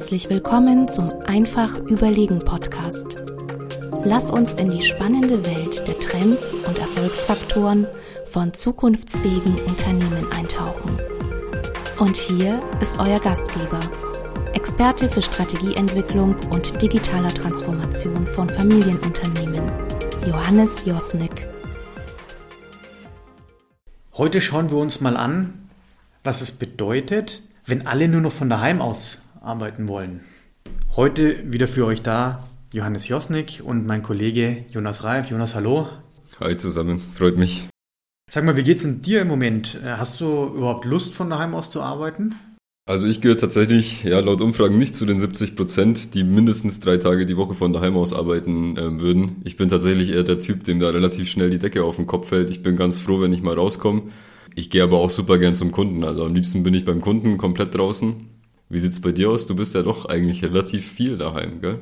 herzlich willkommen zum Einfach Überlegen Podcast. Lass uns in die spannende Welt der Trends und Erfolgsfaktoren von zukunftsfähigen Unternehmen eintauchen. Und hier ist euer Gastgeber, Experte für Strategieentwicklung und digitaler Transformation von Familienunternehmen, Johannes Josnick. Heute schauen wir uns mal an, was es bedeutet, wenn alle nur noch von daheim aus arbeiten wollen. Heute wieder für euch da Johannes Josnick und mein Kollege Jonas Reif. Jonas, hallo. Hi zusammen, freut mich. Sag mal, wie geht's denn dir im Moment? Äh, hast du überhaupt Lust, von daheim aus zu arbeiten? Also ich gehöre tatsächlich, ja, laut Umfragen nicht zu den 70 Prozent, die mindestens drei Tage die Woche von daheim aus arbeiten äh, würden. Ich bin tatsächlich eher der Typ, dem da relativ schnell die Decke auf den Kopf fällt. Ich bin ganz froh, wenn ich mal rauskomme. Ich gehe aber auch super gern zum Kunden. Also am liebsten bin ich beim Kunden komplett draußen. Wie sieht's bei dir aus? Du bist ja doch eigentlich relativ viel daheim, gell?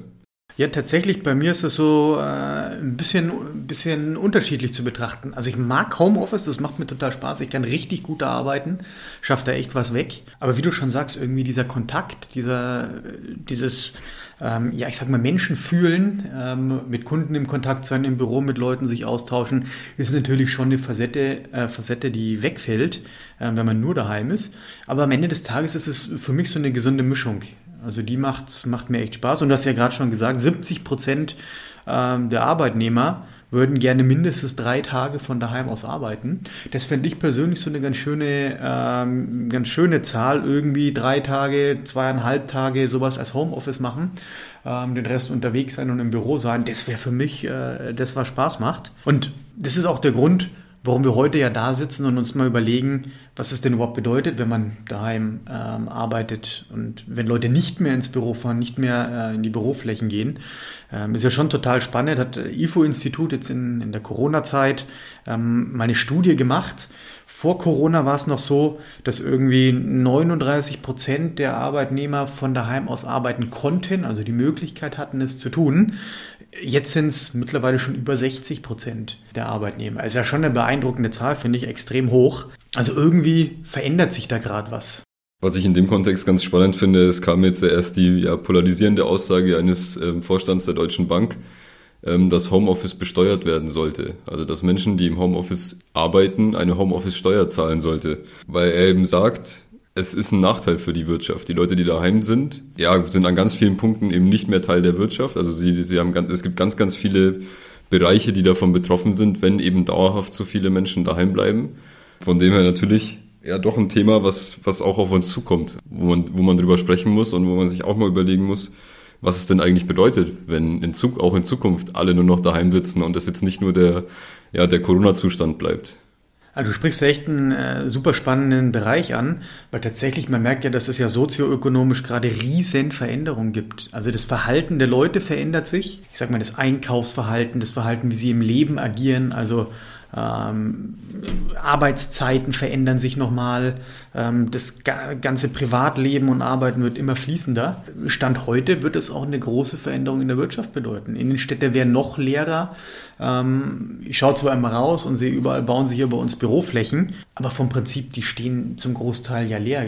Ja, tatsächlich, bei mir ist es so äh, ein bisschen, ein bisschen unterschiedlich zu betrachten. Also ich mag Homeoffice, das macht mir total Spaß. Ich kann richtig gut arbeiten, schafft da echt was weg. Aber wie du schon sagst, irgendwie dieser Kontakt, dieser, dieses, ähm, ja, ich sag mal, Menschen fühlen, ähm, mit Kunden im Kontakt sein, im Büro mit Leuten sich austauschen, ist natürlich schon eine Facette, äh, Facette die wegfällt, äh, wenn man nur daheim ist. Aber am Ende des Tages ist es für mich so eine gesunde Mischung. Also die macht, macht mir echt Spaß. Und du hast ja gerade schon gesagt, 70 Prozent ähm, der Arbeitnehmer würden gerne mindestens drei Tage von daheim aus arbeiten. Das fände ich persönlich so eine ganz schöne, ähm, ganz schöne Zahl. Irgendwie drei Tage, zweieinhalb Tage sowas als Homeoffice machen, ähm, den Rest unterwegs sein und im Büro sein. Das wäre für mich, äh, das was Spaß macht. Und das ist auch der Grund, warum wir heute ja da sitzen und uns mal überlegen, was es denn überhaupt bedeutet, wenn man daheim ähm, arbeitet und wenn Leute nicht mehr ins Büro fahren, nicht mehr äh, in die Büroflächen gehen. Ähm, ist ja schon total spannend. Hat IFO-Institut jetzt in, in der Corona-Zeit ähm, mal eine Studie gemacht. Vor Corona war es noch so, dass irgendwie 39 Prozent der Arbeitnehmer von daheim aus arbeiten konnten, also die Möglichkeit hatten, es zu tun. Jetzt sind es mittlerweile schon über 60 Prozent der Arbeitnehmer. Ist ja schon eine beeindruckende Zahl, finde ich extrem hoch. Also irgendwie verändert sich da gerade was. Was ich in dem Kontext ganz spannend finde, es kam jetzt erst die ja, polarisierende Aussage eines ähm, Vorstands der Deutschen Bank, ähm, dass Homeoffice besteuert werden sollte. Also dass Menschen, die im Homeoffice arbeiten, eine Homeoffice-Steuer zahlen sollte. Weil er eben sagt, es ist ein Nachteil für die Wirtschaft. Die Leute, die daheim sind, ja, sind an ganz vielen Punkten eben nicht mehr Teil der Wirtschaft. Also sie, sie haben ganz, es gibt ganz, ganz viele Bereiche, die davon betroffen sind, wenn eben dauerhaft so viele Menschen daheim bleiben. Von dem her natürlich ja doch ein Thema, was, was auch auf uns zukommt, wo man, wo man drüber sprechen muss und wo man sich auch mal überlegen muss, was es denn eigentlich bedeutet, wenn in Zug, auch in Zukunft alle nur noch daheim sitzen und es jetzt nicht nur der, ja, der Corona-Zustand bleibt. Also du sprichst echt einen äh, super spannenden Bereich an, weil tatsächlich man merkt ja, dass es ja sozioökonomisch gerade riesen Veränderungen gibt. Also das Verhalten der Leute verändert sich. Ich sag mal das Einkaufsverhalten, das Verhalten, wie sie im Leben agieren. Also ähm, Arbeitszeiten verändern sich nochmal. Ähm, das ganze Privatleben und Arbeiten wird immer fließender. Stand heute wird es auch eine große Veränderung in der Wirtschaft bedeuten. Innenstädte werden noch leerer. Ähm, ich schaue zwar immer raus und sehe, überall bauen sich hier bei uns Büroflächen, aber vom Prinzip, die stehen zum Großteil ja leer.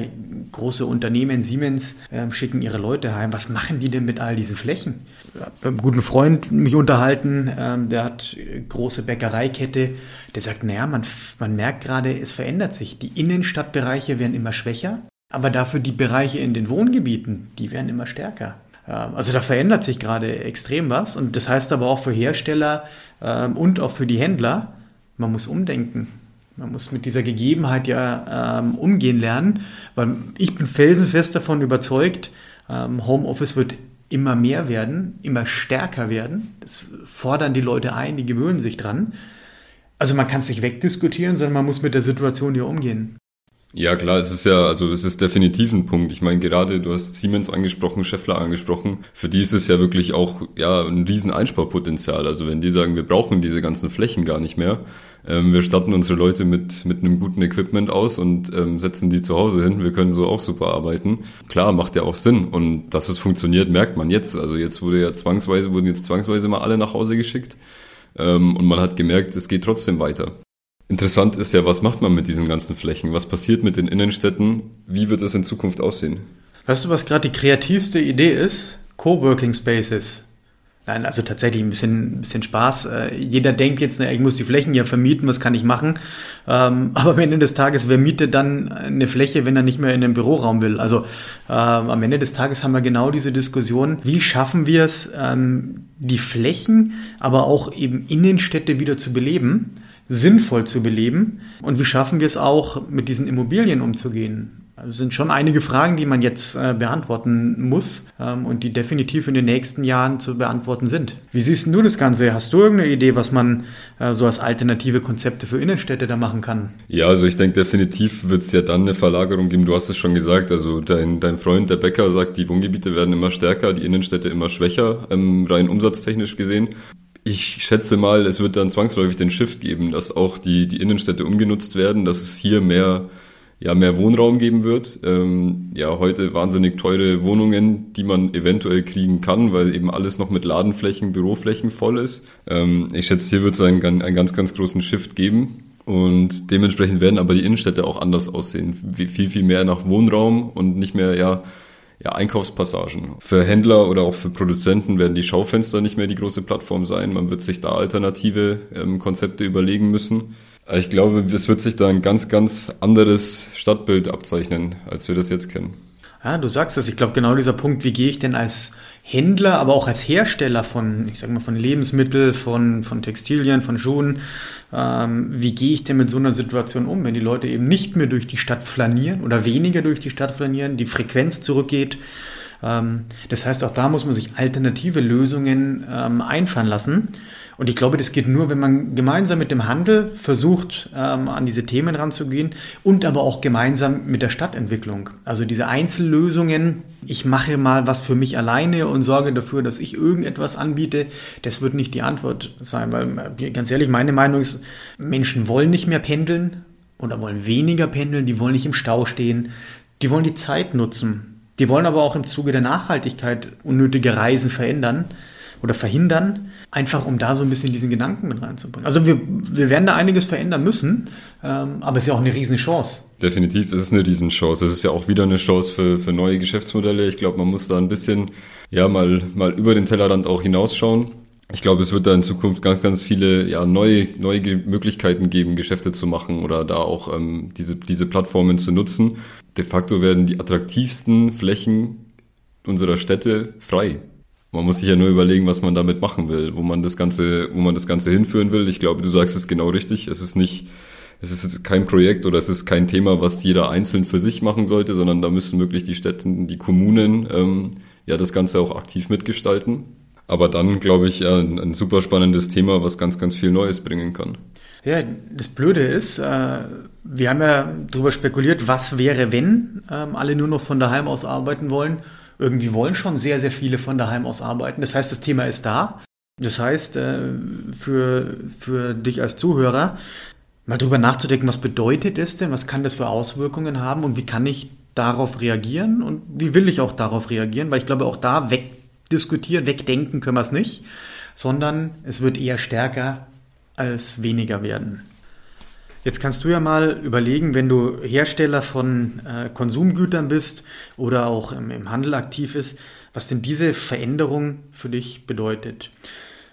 Große Unternehmen, Siemens, äh, schicken ihre Leute heim. Was machen die denn mit all diesen Flächen? Ich habe mit einem guten Freund mich unterhalten, ähm, der hat große Bäckereikette, der sagt, naja, man, man merkt gerade, es verändert sich. Die Innenstadtbereiche werden immer schwächer, aber dafür die Bereiche in den Wohngebieten, die werden immer stärker. Ähm, also da verändert sich gerade extrem was und das heißt aber auch für Hersteller ähm, und auch für die Händler, man muss umdenken. Man muss mit dieser Gegebenheit ja ähm, umgehen lernen, weil ich bin felsenfest davon überzeugt, ähm, Homeoffice wird immer mehr werden, immer stärker werden. Das fordern die Leute ein, die gewöhnen sich dran. Also man kann es nicht wegdiskutieren, sondern man muss mit der Situation ja umgehen. Ja, klar, es ist ja, also es ist definitiv ein Punkt. Ich meine, gerade du hast Siemens angesprochen, Scheffler angesprochen. Für die ist es ja wirklich auch ja ein riesen Einsparpotenzial. Also wenn die sagen, wir brauchen diese ganzen Flächen gar nicht mehr, ähm, wir statten unsere Leute mit mit einem guten Equipment aus und ähm, setzen die zu Hause hin. Wir können so auch super arbeiten. Klar, macht ja auch Sinn. Und dass es funktioniert, merkt man jetzt. Also jetzt wurde ja zwangsweise wurden jetzt zwangsweise mal alle nach Hause geschickt. Ähm, und man hat gemerkt, es geht trotzdem weiter. Interessant ist ja, was macht man mit diesen ganzen Flächen? Was passiert mit den Innenstädten? Wie wird es in Zukunft aussehen? Weißt du, was gerade die kreativste Idee ist? Coworking Spaces. Nein, also tatsächlich ein bisschen, bisschen Spaß. Äh, jeder denkt jetzt, ich muss die Flächen ja vermieten, was kann ich machen? Ähm, aber am Ende des Tages, wer mietet dann eine Fläche, wenn er nicht mehr in den Büroraum will? Also ähm, am Ende des Tages haben wir genau diese Diskussion, wie schaffen wir es, ähm, die Flächen, aber auch eben Innenstädte wieder zu beleben, sinnvoll zu beleben? Und wie schaffen wir es auch, mit diesen Immobilien umzugehen? Also sind schon einige Fragen, die man jetzt äh, beantworten muss ähm, und die definitiv in den nächsten Jahren zu beantworten sind. Wie siehst du das Ganze? Hast du irgendeine Idee, was man äh, so als alternative Konzepte für Innenstädte da machen kann? Ja, also ich denke, definitiv wird es ja dann eine Verlagerung geben. Du hast es schon gesagt. Also dein, dein Freund, der Bäcker, sagt, die Wohngebiete werden immer stärker, die Innenstädte immer schwächer, ähm, rein umsatztechnisch gesehen. Ich schätze mal, es wird dann zwangsläufig den Shift geben, dass auch die, die Innenstädte umgenutzt werden, dass es hier mehr ja, mehr Wohnraum geben wird. Ähm, ja, heute wahnsinnig teure Wohnungen, die man eventuell kriegen kann, weil eben alles noch mit Ladenflächen, Büroflächen voll ist. Ähm, ich schätze, hier wird es einen, einen ganz, ganz großen Shift geben. Und dementsprechend werden aber die Innenstädte auch anders aussehen. Viel, viel mehr nach Wohnraum und nicht mehr, ja, ja, Einkaufspassagen. Für Händler oder auch für Produzenten werden die Schaufenster nicht mehr die große Plattform sein. Man wird sich da alternative ähm, Konzepte überlegen müssen. Ich glaube, es wird sich da ein ganz, ganz anderes Stadtbild abzeichnen, als wir das jetzt kennen. Ja, du sagst es. Ich glaube, genau dieser Punkt, wie gehe ich denn als Händler, aber auch als Hersteller von, ich sag mal, von Lebensmitteln, von, von Textilien, von Schuhen, ähm, wie gehe ich denn mit so einer Situation um, wenn die Leute eben nicht mehr durch die Stadt flanieren oder weniger durch die Stadt flanieren, die Frequenz zurückgeht. Ähm, das heißt, auch da muss man sich alternative Lösungen ähm, einfahren lassen. Und ich glaube, das geht nur, wenn man gemeinsam mit dem Handel versucht, ähm, an diese Themen ranzugehen und aber auch gemeinsam mit der Stadtentwicklung. Also diese Einzellösungen, ich mache mal was für mich alleine und sorge dafür, dass ich irgendetwas anbiete, das wird nicht die Antwort sein, weil äh, ganz ehrlich, meine Meinung ist, Menschen wollen nicht mehr pendeln oder wollen weniger pendeln, die wollen nicht im Stau stehen, die wollen die Zeit nutzen. Die wollen aber auch im Zuge der Nachhaltigkeit unnötige Reisen verändern oder verhindern, einfach um da so ein bisschen diesen Gedanken mit reinzubringen. Also wir, wir werden da einiges verändern müssen, ähm, aber es ist ja auch eine riesen Chance. Definitiv ist es eine Riesenchance. Es ist ja auch wieder eine Chance für, für neue Geschäftsmodelle. Ich glaube, man muss da ein bisschen ja mal, mal über den Tellerrand auch hinausschauen. Ich glaube, es wird da in Zukunft ganz, ganz viele ja, neue, neue Möglichkeiten geben, Geschäfte zu machen oder da auch ähm, diese, diese Plattformen zu nutzen. De facto werden die attraktivsten Flächen unserer Städte frei. Man muss sich ja nur überlegen, was man damit machen will, wo man das Ganze, wo man das Ganze hinführen will. Ich glaube, du sagst es genau richtig. Es ist nicht, es ist kein Projekt oder es ist kein Thema, was jeder einzeln für sich machen sollte, sondern da müssen wirklich die Städte, die Kommunen, ähm, ja, das Ganze auch aktiv mitgestalten. Aber dann, glaube ich, ja, ein, ein, super spannendes Thema, was ganz, ganz viel Neues bringen kann. Ja, das Blöde ist, äh, wir haben ja darüber spekuliert, was wäre, wenn ähm, alle nur noch von daheim aus arbeiten wollen irgendwie wollen schon sehr, sehr viele von daheim aus arbeiten. Das heißt, das Thema ist da. Das heißt, äh, für, für dich als Zuhörer, mal drüber nachzudenken, was bedeutet es denn, was kann das für Auswirkungen haben und wie kann ich darauf reagieren und wie will ich auch darauf reagieren, weil ich glaube, auch da wegdiskutieren, wegdenken können wir es nicht, sondern es wird eher stärker als weniger werden. Jetzt kannst du ja mal überlegen, wenn du Hersteller von äh, Konsumgütern bist oder auch im, im Handel aktiv ist, was denn diese Veränderung für dich bedeutet.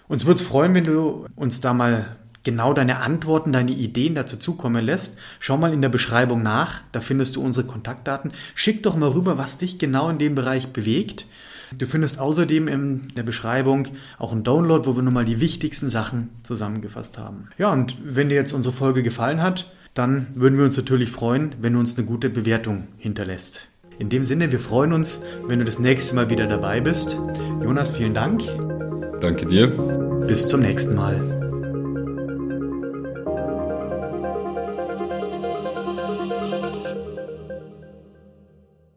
Uns würde es freuen, wenn du uns da mal genau deine Antworten, deine Ideen dazu zukommen lässt. Schau mal in der Beschreibung nach, da findest du unsere Kontaktdaten. Schick doch mal rüber, was dich genau in dem Bereich bewegt. Du findest außerdem in der Beschreibung auch einen Download, wo wir nochmal die wichtigsten Sachen zusammengefasst haben. Ja, und wenn dir jetzt unsere Folge gefallen hat, dann würden wir uns natürlich freuen, wenn du uns eine gute Bewertung hinterlässt. In dem Sinne, wir freuen uns, wenn du das nächste Mal wieder dabei bist. Jonas, vielen Dank. Danke dir. Bis zum nächsten Mal.